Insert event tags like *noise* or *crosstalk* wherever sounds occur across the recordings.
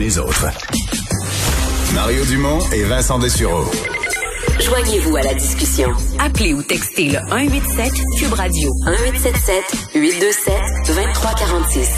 comme les autres. Mario Dumont et Vincent Dessureau. Joignez-vous à la discussion. Appelez ou textez le 187 Cube Radio 1877 827 2346.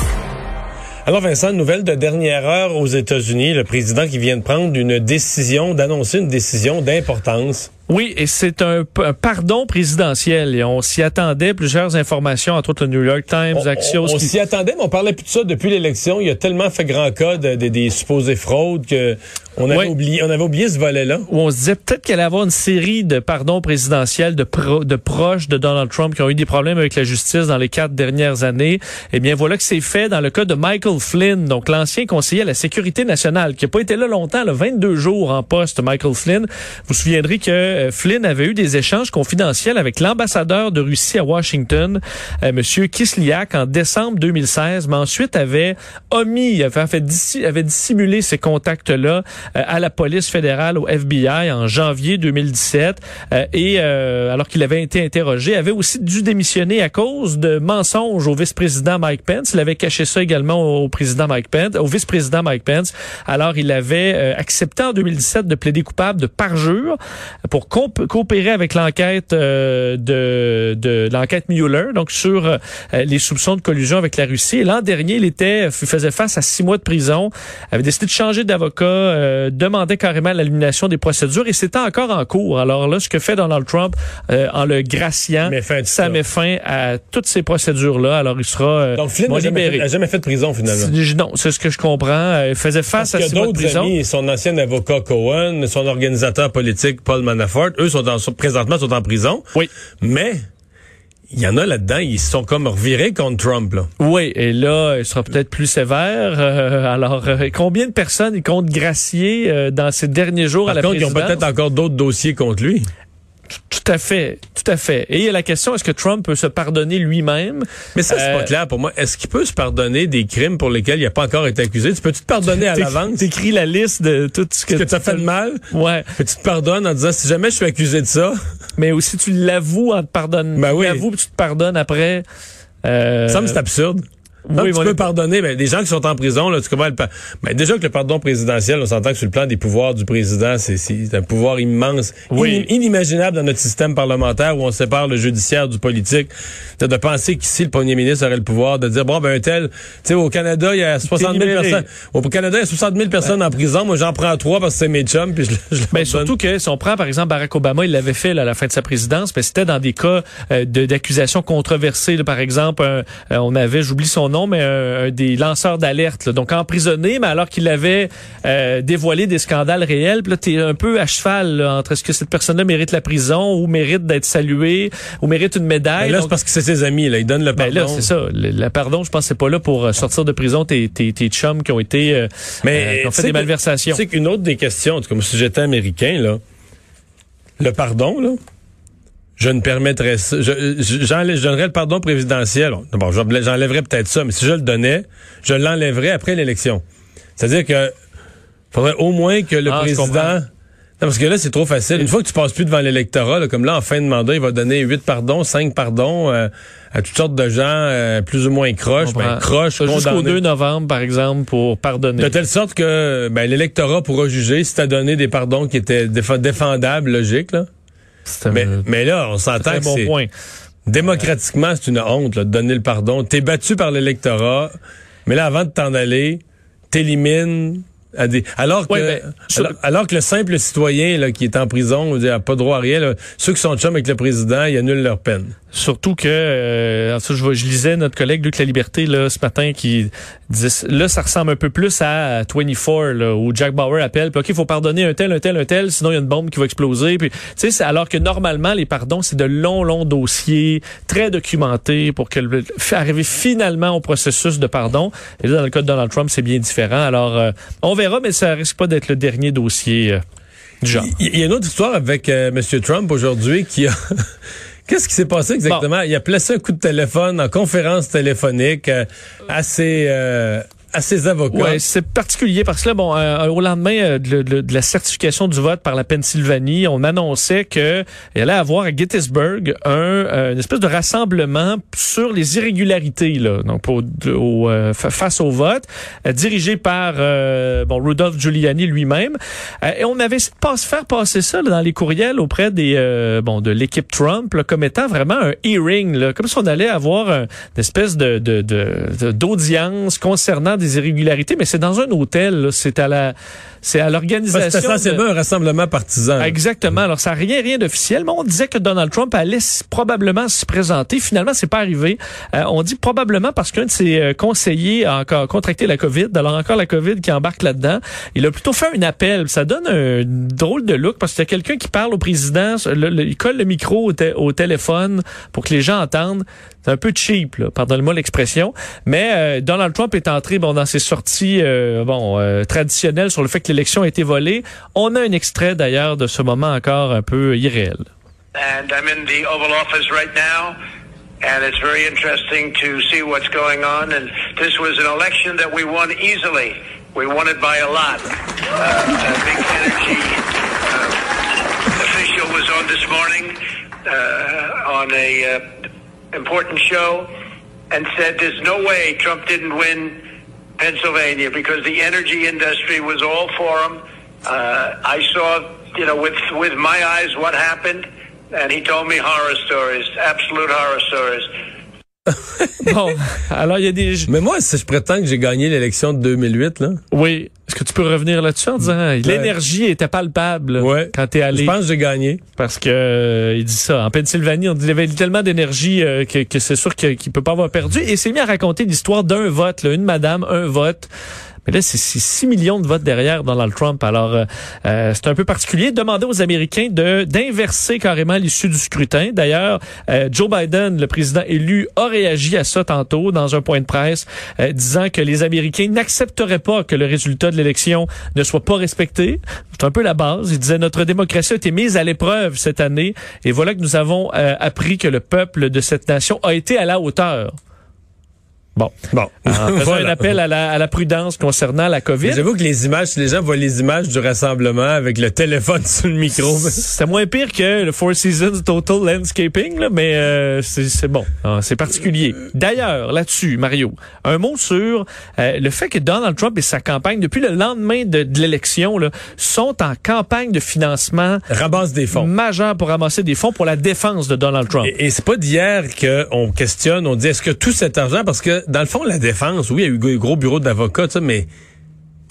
Alors Vincent, nouvelle de dernière heure aux États-Unis, le président qui vient de prendre une décision, d'annoncer une décision d'importance. Oui, et c'est un, pardon présidentiel. Et on s'y attendait. Plusieurs informations, entre autres le New York Times, Axios. On, s'y attendait, mais on parlait plus de ça depuis l'élection. Il y a tellement fait grand cas de, des supposées fraudes que on avait, oublié, on avait oublié ce volet-là. Où on se disait peut-être qu'elle allait avoir une série de pardons présidentiels de, de proches de Donald Trump qui ont eu des problèmes avec la justice dans les quatre dernières années. Eh bien, voilà que c'est fait dans le cas de Michael Flynn, donc l'ancien conseiller à la sécurité nationale, qui n'a pas été là longtemps, le 22 jours en poste, Michael Flynn. Vous vous souviendrez que euh, Flynn avait eu des échanges confidentiels avec l'ambassadeur de Russie à Washington, euh, Monsieur Kislyak, en décembre 2016, mais ensuite avait omis, avait, avait dissimulé ces contacts-là euh, à la police fédérale, au FBI, en janvier 2017, euh, et alors qu'il avait été interrogé, avait aussi dû démissionner à cause de mensonges au vice-président Mike Pence. Il avait caché ça également au président Mike Pence, au vice-président Mike Pence. Alors, il avait accepté en 2017 de plaider coupable de parjure pour coopérer avec l'enquête euh, de, de l'enquête Mueller, donc sur euh, les soupçons de collusion avec la Russie. L'an dernier, il était faisait face à six mois de prison, avait décidé de changer d'avocat, euh, demandait carrément l'élimination des procédures et c'était encore en cours. Alors là, ce que fait Donald Trump en le graciant, ça, met fin à toutes ces procédures-là. Alors il sera donc Flynn n'a jamais, jamais, fait de prison finalement. Non, c'est ce que je comprends. Il faisait face à six mois de prison. Amis, son ancien avocat Cohen, son organisateur politique Paul Manafort, eux sont dans, présentement sont en prison. Oui. Mais il y en a là-dedans, ils sont comme revirés contre Trump. Là. Oui, et là, il sera peut-être plus sévère. Euh, alors, euh, combien de personnes il compte gracier euh, dans ces derniers jours à la contre, ils ont peut-être encore d'autres dossiers contre lui. Tout à fait, tout à fait. Et il y a la question, est-ce que Trump peut se pardonner lui-même? Mais ça, c'est pas clair pour moi. Est-ce qu'il peut se pardonner des crimes pour lesquels il n'a pas encore été accusé? Tu peux-tu te pardonner à l'avance? T'écris la liste de tout ce que, tu as fait de mal? Ouais. tu te pardonnes en disant, si jamais je suis accusé de ça? Mais aussi, tu l'avoues en te pardonnant. Ben oui. Tu l'avoues, tu te pardonnes après. Euh... Ça me c'est absurde. Oui, tu peux pardonner. Ben, des gens qui sont en prison, là, tu comprends le ben, déjà que le pardon présidentiel, on s'entend que sur le plan des pouvoirs du président, c'est un pouvoir immense, inimaginable dans notre système parlementaire où on sépare le judiciaire du politique. de penser qu'ici, le premier ministre aurait le pouvoir de dire, bon, ben, un tel, tu sais, au Canada, il y a 60 000 personnes. Au Canada, il y a 60 000 personnes en prison. Moi, j'en prends trois parce que c'est mes chums, puis je, je ben, surtout que si on prend, par exemple, Barack Obama, il l'avait fait à la fin de sa présidence, mais c'était dans des cas euh, d'accusations controversées. par exemple, euh, on avait, j'oublie son nom, mais un, des lanceurs d'alerte, donc emprisonné, mais alors qu'il avait euh, dévoilé des scandales réels. Puis là, t'es un peu à cheval entre est-ce que cette personne-là mérite la prison ou mérite d'être saluée ou mérite une médaille. Ben là, c'est parce que c'est ses amis, là. Il donne le pardon. Ben là, c'est ça. Le, pardon, je pense c'est pas là pour euh, sortir de prison tes, tes, tes chums qui ont été euh, mais qui ont fait des malversations. C'est qu'une autre des questions, comme j'étais américain, là, le pardon, là, je ne permettrais ça. Je, je, donnerais le pardon présidentiel. Bon, j'enlèverais peut-être ça, mais si je le donnais, je l'enlèverais après l'élection. C'est-à-dire que faudrait au moins que le ah, président... Non, parce que là, c'est trop facile. Une fois que tu passes plus devant l'électorat, comme là, en fin de mandat, il va donner huit pardons, cinq pardons euh, à toutes sortes de gens euh, plus ou moins croches. Ben, croches, Jusqu'au 2 novembre, par exemple, pour pardonner. De telle sorte que ben, l'électorat pourra juger si tu as donné des pardons qui étaient défendables, logiques. Là. Mais, mais, là, on s'entend que c'est... Point. Démocratiquement, c'est une honte de donner le pardon. T'es battu par l'électorat, mais là, avant de t'en aller, t'élimines alors que ben, alors, que le simple citoyen là, qui est en prison n'a pas droit à rien, ceux qui sont chum avec le président, ils annulent leur peine. Surtout que euh, je, je, lisais notre collègue Luc La Liberté là, ce matin qui disait là ça ressemble un peu plus à 24 là, où Jack Bauer appelle puis OK, il faut pardonner un tel un tel un tel sinon il y a une bombe qui va exploser puis alors que normalement les pardons c'est de longs longs dossiers très documentés pour que arriver finalement au processus de pardon. Et là dans le cas de Donald Trump, c'est bien différent. Alors euh, on verra mais ça risque pas d'être le dernier dossier euh, du genre. Il y, a une autre histoire avec M. Trump aujourd'hui qui a *laughs* Qu'est-ce qui s'est passé exactement? Il a placé un coup de téléphone en conférence téléphonique euh, assez... Euh, à ses avocats. Ouais, c'est particulier parce que là, bon, euh, au lendemain euh, de, la certification du vote par la Pennsylvanie, on annonçait que il allait avoir à Gettysburg un euh, une espèce de rassemblement sur les irrégularités là, donc euh, fa- face au vote, euh, dirigé par bon Rudolph Giuliani lui-même. Et on avait essayé de pas se faire passer ça là, dans les courriels auprès des bon de l'équipe Trump là, comme étant vraiment un hearing, là, comme si on allait avoir un- une espèce de- d'audience concernant des irrégularités, mais c'est dans un hôtel, c'est à la c'est à que l'organisation. C'était de- essentiellement un rassemblement partisan. Exactement. Alors, ça n'a rien, rien d'officiel, mais on disait que Donald Trump allait probablement s'y présenter. Finalement, c'est pas arrivé. Euh, on dit probablement parce qu'un de ses euh, conseillers a encore contracté la COVID. Alors, encore la COVID qui embarque là-dedans. Il a plutôt fait un appel. Ça donne un drôle de look parce qu'il y a quelqu'un qui parle au président. le- le- il colle le micro au téléphone pour que les gens entendent. C'est un peu cheap, là, pardonnez-moi l'expression. Mais euh, Donald Trump est entré bon, dans ses sorties euh, bon, euh, traditionnelles sur le fait que l'élection a été volée. On a un extrait d'ailleurs de ce moment encore un peu irréel. and I'm in the Oval Office right now, and it's very interesting to see what's going on. And this was an election that we won easily. We won it by a lot. Uh, a big energy uh, official was on this morning uh, on a important show and said there's no way Trump didn't win Pennsylvania because the energy industry was all for him. Uh, I saw, you know, with with my eyes what happened, and he told me horror stories, absolute horror stories. *laughs* Bon, alors il y a des... Mais moi, si je prétends que j'ai gagné l'élection de 2008, là, Oui, est-ce que tu peux revenir là-dessus en disant l'énergie était palpable ouais, quand t'es je allé? pense que j'ai gagné. Parce que euh, il dit ça. En Pennsylvanie, on dit qu'il y avait tellement d'énergie euh, que, que c'est sûr qu'il peut pas avoir perdu. Et il s'est mis à raconter l'histoire d'un vote, là, une madame, un vote. Mais là, c'est c'est 6 millions de votes derrière Donald Trump. Alors, euh, euh, c'est un peu particulier. Demander aux Américains de d'inverser carrément l'issue du scrutin. D'ailleurs, euh, Joe Biden, le président élu, a réagi à ça tantôt dans un point de presse, euh, disant que les Américains n'accepteraient pas que le résultat de l'élection ne soit pas respecté. C'est un peu la base. Il disait notre démocratie a été mise à l'épreuve cette année. Et voilà que nous avons appris que le peuple de cette nation a été à la hauteur. Bon. Bon, *laughs* En faisant Voilà. un appel à la, à la prudence concernant la COVID. J'avoue que les images, les gens voient les images du rassemblement avec le téléphone *laughs* sur le micro, C'était moins pire que le Four Seasons Total Landscaping, là, mais euh, c'est c'est bon. Ah, C'est particulier. D'ailleurs, là-dessus, Mario, un mot sur euh, le fait que Donald Trump et sa campagne, depuis le lendemain de, de l'élection, sont en campagne de financement ramasse des fonds. majeur pour ramasser des fonds pour la défense de Donald Trump. Et, et c'est pas d'hier qu'on questionne, on dit est-ce que tout cet argent, parce que dans le fond, la défense, oui, il y a eu un gros bureau d'avocats, mais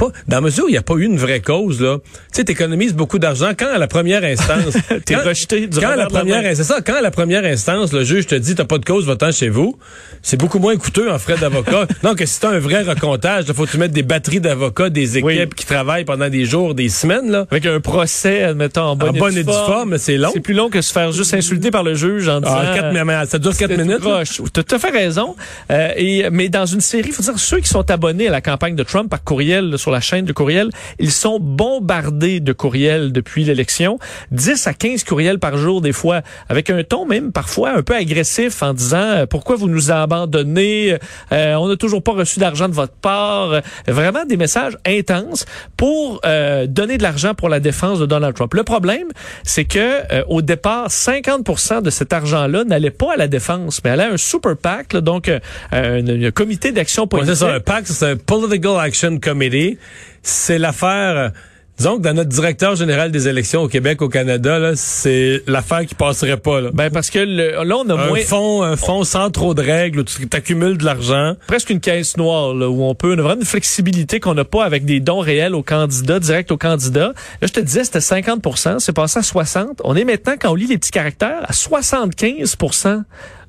pas, dans la mesure où il n'y a pas eu une vraie cause, là, tu sais, t'économises beaucoup d'argent quand à la première instance. *laughs* T'es rejeté du quand la de la première, c'est ça, quand à la première instance, le juge te dit t'as pas de cause, va-t'en chez vous, c'est beaucoup moins coûteux en frais d'avocat. *laughs* Donc, si t'as un vrai recomptage, il faut que tu mettes des batteries d'avocats, des équipes Oui. qui travaillent pendant des jours, des semaines, là. Avec un procès, admettons, en bonne, En bonne et due forme, c'est long. C'est plus long que se faire juste insulter par le juge en disant... Ah, quatre- mais ça dure quatre minutes. T'as tout à fait raison. Euh, et, mais dans une série, il faut dire, ceux qui sont abonnés à la campagne de Trump par courriel, sur la chaîne de courriel, ils sont bombardés de courriels depuis l'élection. 10 à 15 courriels par jour, des fois, avec un ton même parfois un peu agressif en disant euh, pourquoi vous nous abandonnez, euh, on n'a toujours pas reçu d'argent de votre part. Vraiment des messages intenses pour euh, donner de l'argent pour la défense de Donald Trump. Le problème, c'est que euh, au départ, 50% de cet argent-là n'allait pas à la défense, mais allait à un super PAC, là, donc euh, un, un comité d'action Ouais, politique. c'est ça, un PAC, c'est un Political Action Committee. C'est l'affaire. Disons que dans notre directeur général des élections au Québec, au Canada, c'est l'affaire qui passerait pas. Là. Ben parce que le- là on a un moins fonds, un fonds sans trop de règles où tu accumules de l'argent. presque une caisse noire là, où on peut on a vraiment une flexibilité qu'on n'a pas avec des dons réels aux candidats, direct aux candidats. Là, je te disais, c'était 50% c'est passé à 60 On est maintenant, quand on lit les petits caractères, à 75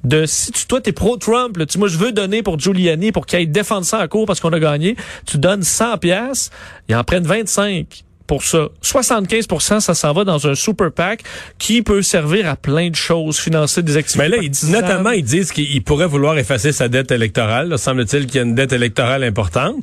de si tu, toi, t'es pro-Trump, tu, moi, je veux donner pour Giuliani pour qu'il aille défendre ça en cours parce qu'on a gagné, tu donnes 100 pièces, ils en prennent 25 pour ça. 75% ça s'en va dans un super PAC qui peut servir à plein de choses, financer des activités. Mais là, ils disent, notamment, ils disent qu'il pourrait vouloir effacer sa dette électorale. Semble-t-il qu'il y a une dette électorale importante.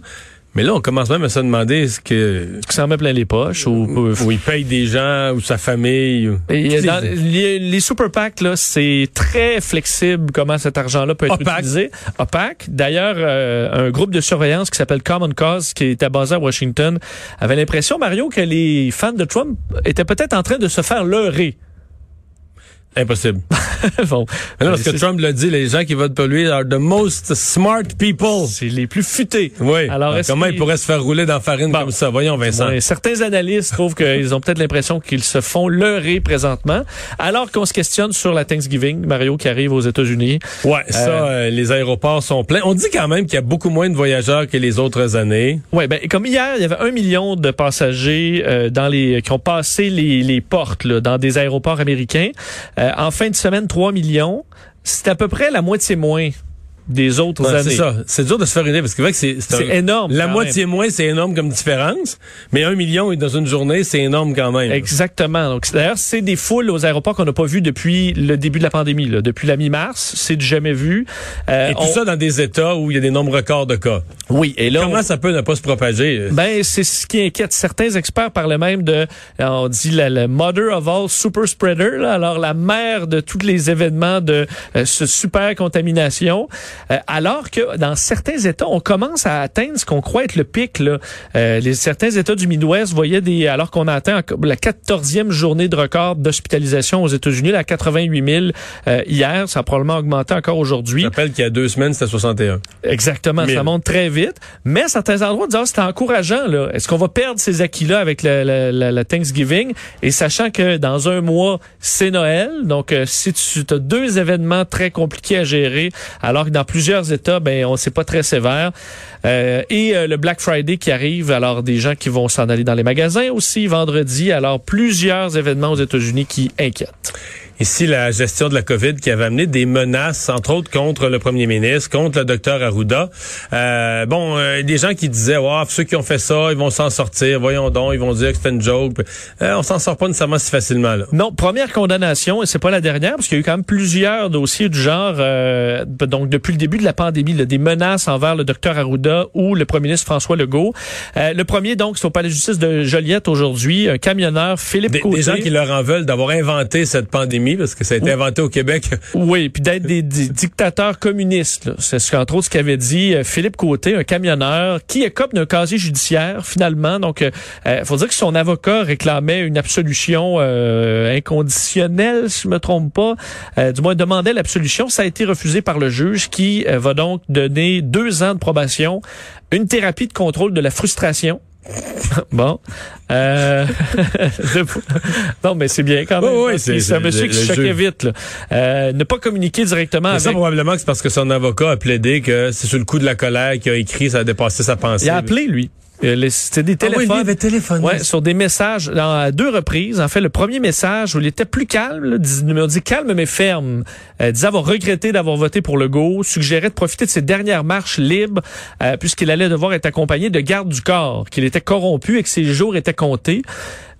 Mais là, on commence même à se demander est-ce que Qui s'en met plein les poches ou, où il paye des gens ou sa famille. ou- Et Toutes dans- les- les, les super PAC, là, c'est très flexible comment cet argent-là peut être Opaque. utilisé. Opaque. D'ailleurs, euh, un groupe de surveillance qui s'appelle Common Cause, qui était basé à Washington, avait l'impression, Mario, que les fans de Trump étaient peut-être en train de se faire leurrer. Impossible. *laughs* bon, Mais non, parce que Trump l'a dit, les gens qui votent pour lui are the most smart people. c'est les plus futés. Oui. Alors, Alors, comment il pourrait se faire rouler dans la farine Bon. comme ça? Voyons, Vincent. Ouais, certains analystes trouvent qu'ils ont peut-être l'impression qu'ils se font leurrer présentement, alors qu'on se questionne sur la Thanksgiving, Mario, qui arrive aux États-Unis. Ouais, ça, euh, les aéroports sont pleins. On dit quand même qu'il y a beaucoup moins de voyageurs que les autres années. Ouais, ben comme hier, il y avait un million de passagers euh, dans les qui ont passé les, les portes là, dans des aéroports américains. Euh, en fin de semaine, 3 millions. C'est à peu près la moitié moins des autres Ouais, années. c'est ça. C'est dur de se faire une idée parce que c'est vrai que c'est C'est un- énorme. La moitié moins, c'est énorme comme différence, mais un million dans une journée, c'est énorme quand même. Exactement. Donc d'ailleurs, c'est des foules aux aéroports qu'on n'a pas vu depuis le début de la pandémie, là. depuis la mi-mars. C'est du jamais vu. Euh, Et tout on- ça dans des États où il y a des nombres records de cas. Oui. Et là, on- Comment ça peut ne pas se propager? Ben, c'est ce qui inquiète. Certains experts parlaient même de, on dit la, la mother of all super spreader, là, alors la mère de tous les événements de euh, ce super contamination, Euh, alors que dans certains États, on commence à atteindre ce qu'on croit être le pic. Là. Euh, les certains États du Midwest voyaient des, alors qu'on atteint la 14e journée de record d'hospitalisation aux États-Unis, la 88 000 euh, hier, ça a probablement augmenté encore aujourd'hui. Je rappelle qu'il y a deux semaines, c'était 61. Exactement, ça monte très vite. Mais à certains endroits, disons, c'est encourageant. Là. Est-ce qu'on va perdre ces acquis-là avec la, la- la- la Thanksgiving? Et sachant que dans un mois, c'est Noël. Donc, euh, si tu as deux événements très compliqués à gérer, alors que dans plusieurs États, ben, on c'est pas très sévère. Euh, et euh, le Black Friday qui arrive, alors des gens qui vont s'en aller dans les magasins aussi vendredi. Alors, plusieurs événements aux États-Unis qui inquiètent. Ici, la gestion de la COVID qui avait amené des menaces, entre autres contre le premier ministre, contre le docteur Arruda. Euh, bon, euh, des gens qui disaient, wow, ceux qui ont fait ça, ils vont s'en sortir. Voyons donc, ils vont dire que c'était une joke. Euh, on s'en sort pas nécessairement si facilement. Là. Non, première condamnation, et c'est pas la dernière, parce qu'il y a eu quand même plusieurs dossiers du genre, euh, donc depuis le début de la pandémie, là, des menaces envers le docteur Arruda ou le premier ministre François Legault. Euh, le premier, donc, c'est au palais de justice de Joliette aujourd'hui, un camionneur, Philippe Des, Côté. des gens qui leur en veulent d'avoir inventé cette pandémie, parce que ça a été inventé au Québec. *laughs* Oui, puis d'être des, des dictateurs communistes. C'est ce qu'entre autres ce qu'avait dit euh, Philippe Côté, un camionneur qui écope d'un casier judiciaire finalement. Donc, il faut dire que son avocat réclamait une absolution euh, inconditionnelle, si je me trompe pas. Euh, du moins, demandait l'absolution. Ça a été refusé par le juge qui euh, va donc donner deux ans de probation, une thérapie de contrôle de la frustration. *laughs* bon. Euh, *laughs* non, mais c'est bien quand même. Oui, oui, c'est- un monsieur le- qui se choquait vite. Là. Euh, ne pas communiquer directement Mais ça, probablement, que c'est parce que son avocat a plaidé que c'est sur le coup de la colère qu'il a écrit, ça a dépassé sa pensée. Il a appelé, lui. Euh, C'était des Ah oui, téléphones. avait téléphoné. Ouais, sur des messages dans, à deux reprises. En fait, le premier message où il était plus calme, là, il dit calme mais ferme. Euh, disait avoir regretté d'avoir voté pour Legault, suggérait de profiter de ses dernières marches libres euh, puisqu'il allait devoir être accompagné de garde du corps, qu'il était corrompu et que ses jours étaient comptés.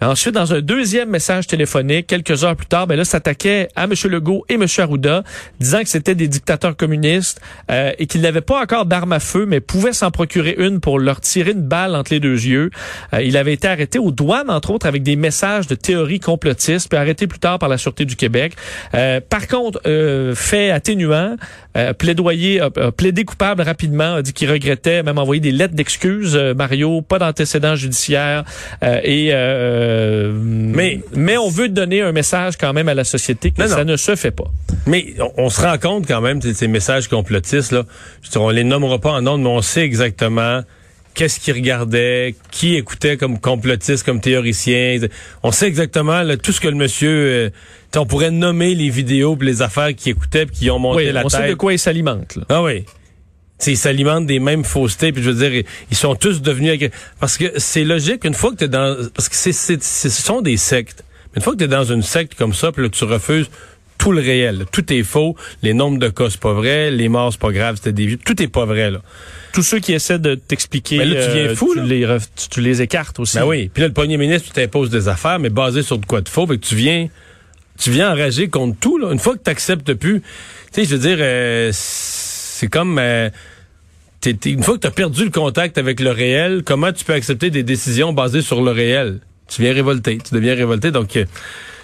Ensuite, dans un deuxième message téléphonique, quelques heures plus tard, ben là, s'attaquait à M. Legault et M. Arruda, disant que c'était des dictateurs communistes euh, et qu'ils n'avaient pas encore d'armes à feu, mais pouvaient s'en procurer une pour leur tirer une balle entre les deux yeux. Euh, il avait été arrêté aux douanes, entre autres, avec des messages de théorie complotiste, puis arrêté plus tard par la Sûreté du Québec. Euh, par contre, fait atténuant, euh, plaidoyer, a- a plaidé coupable rapidement, a dit qu'il regrettait, même envoyé des lettres d'excuses, euh, Mario, pas d'antécédent judiciaire, euh, et euh, mais mais on veut donner un message quand même à la société que Non, ça non. ne se fait pas. Mais on, on se rend compte quand même de ces messages complotistes là. Je dire, on les nommera pas en nom, mais on sait exactement qu'est-ce qu'ils regardaient, qui écoutait comme complotiste, comme théoricien. On sait exactement là, tout ce que le monsieur. euh, on pourrait nommer les vidéos puis les affaires qu'il écoutait puis qui ont monté Oui, la on tête. sait de quoi il s'alimente. Ah oui. T'sais, ils s'alimentent des mêmes faussetés, puis je veux dire, ils sont tous devenus... Parce que c'est logique, une fois que t'es dans... Parce que c'est, ce sont des sectes. Une fois que t'es dans une secte comme ça, puis là, tu refuses tout le réel. Tout est faux. Les nombres de cas, c'est pas vrai. Les morts, c'est pas grave. C'était des vies. Tout est pas vrai, là. Tous ceux qui essaient de t'expliquer, Mais là, tu viens fou, tu, là. les tu, tu les écartes aussi. Ben oui. Puis là, le premier ministre, tu t'imposes des affaires, mais basées sur de quoi de faux. Fait que tu viens... Tu viens enrager contre tout, là. Une fois que t'acceptes plus... Tu sais, je veux dire... euh, c'est comme... euh, une fois que tu as perdu le contact avec le réel, comment tu peux accepter des décisions basées sur le réel? Tu viens révolter, tu deviens révolté. Donc, euh,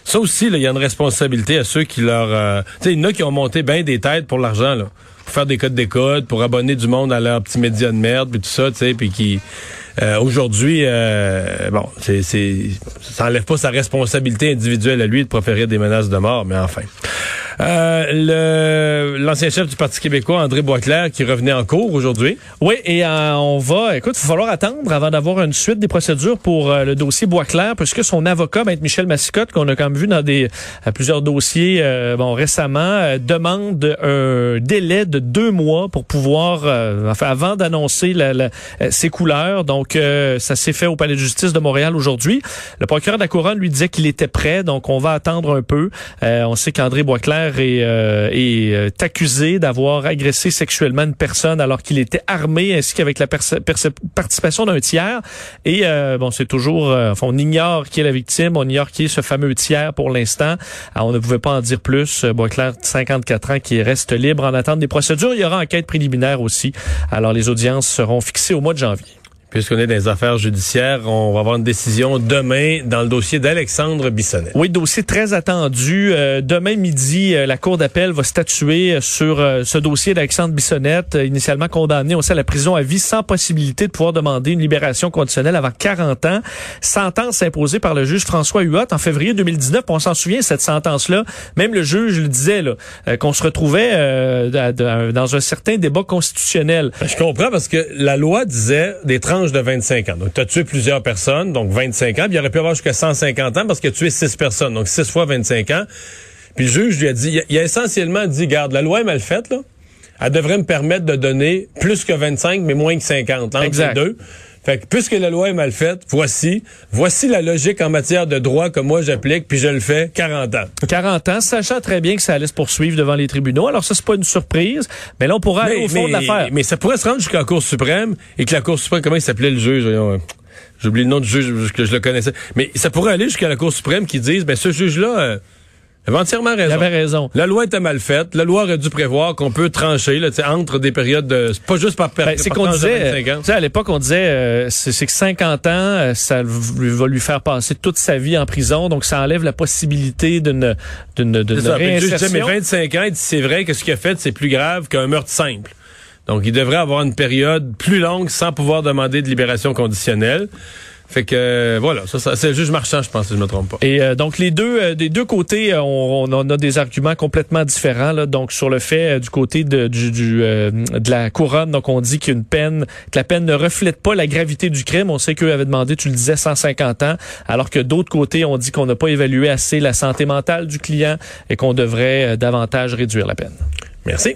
ça aussi, il y a une responsabilité à ceux qui leur... euh, tu sais, il y en a qui ont monté bien des têtes pour l'argent, là. Pour faire des codes d'école, pour abonner du monde à leur petit média de merde, puis tout ça, tu sais, puis qui... euh, Aujourd'hui, euh, bon, c'est, ça enlève pas sa responsabilité individuelle à lui de proférer des menaces de mort, mais enfin. Euh, l'ancien chef du Parti québécois, André Boisclair, qui revenait en cours aujourd'hui. Oui, et euh, on va, écoute, il va falloir attendre avant d'avoir une suite des procédures pour euh, le dossier Boisclair, puisque son avocat, Maître Michel Massicotte, qu'on a quand même vu dans des euh, plusieurs dossiers bon récemment, demande un délai de deux mois pour pouvoir, enfin, avant d'annoncer la- la- ses couleurs. Donc, ça s'est fait au Palais de justice de Montréal aujourd'hui. Le procureur de la Couronne lui disait qu'il était prêt, donc on va attendre un peu. On sait qu'André Boisclair euh, est, euh, accusé d'avoir agressé sexuellement une personne alors qu'il était armé, ainsi qu'avec la participation d'un tiers. Et euh, bon, c'est toujours, euh, on ignore qui est la victime, on ignore qui est ce fameux tiers pour l'instant. Alors, on ne pouvait pas en dire plus. Euh, Boisclair, 54 ans, qui reste libre en attente des procédures. Il y aura enquête préliminaire aussi. Alors, les audiences seront fixées au mois de janvier. Puisqu'on est dans les affaires judiciaires, on va avoir une décision demain dans le dossier d'Alexandre Bissonnet. Oui, dossier très attendu. Euh, demain midi, euh, la Cour d'appel va statuer euh, sur euh, ce dossier d'Alexandre Bissonnette, initialement condamné aussi à la prison à vie sans possibilité de pouvoir demander une libération conditionnelle avant 40 ans. Sentence imposée par le juge François Huot en février 2019. On s'en souvient, cette sentence-là. Même le juge le disait, là, qu'on se retrouvait euh, dans- un certain débat constitutionnel. Ben, Je comprends parce que la loi disait des de 25 ans. Donc, tu as tué plusieurs personnes, donc 25 ans. Puis il aurait pu avoir jusqu'à 150 ans parce qu'il a tué 6 personnes. Donc, 6 fois 25 ans. Puis le juge lui a dit, il a, il a essentiellement dit, garde, la loi est mal faite, là. Elle devrait me permettre de donner plus que 25, mais moins que 50, entre Exact. les deux. Fait que puisque la loi est mal faite, voici, voici la logique en matière de droit que moi j'applique, puis je le fais 40 ans. 40 ans, sachant très bien que ça allait se poursuivre devant les tribunaux. Alors ça, c'est pas une surprise, mais là, on pourra aller au fond de l'affaire. mais ça pourrait se rendre jusqu'à la Cour suprême et que la Cour suprême, comment il s'appelait le juge? voyons, euh, J'ai oublié le nom du juge que je le connaissais. Mais ça pourrait aller jusqu'à la Cour suprême qui dise, ben ce juge-là euh, avait entièrement Il raison. avait raison. La loi était mal faite. La loi aurait dû prévoir qu'on peut trancher là, entre des périodes de... C'est pas juste par Ben, période. c'est qu'on disait, tu sais, à l'époque, on disait, euh, c'est que 50 ans, euh, ça va lui faire passer toute sa vie en prison, donc ça enlève la possibilité d'une disait, mais réinsertion. 25 ans, c'est vrai que ce qu'il a fait, c'est plus grave qu'un meurtre simple. Donc, il devrait avoir une période plus longue sans pouvoir demander de libération conditionnelle. Fait que, euh, voilà, ça, ça c'est le juge marchand, je pense, si je me trompe pas. Et euh, donc les deux euh, des deux côtés, euh, on, on a des arguments complètement différents. Là, donc sur le fait euh, du côté de, du, du, euh, de la couronne, donc on dit qu'une peine, que la peine ne reflète pas la gravité du crime. On sait qu'eux avaient demandé, tu le disais, 150 ans, alors que d'autres côtés, on dit qu'on n'a pas évalué assez la santé mentale du client et qu'on devrait davantage réduire la peine. Merci.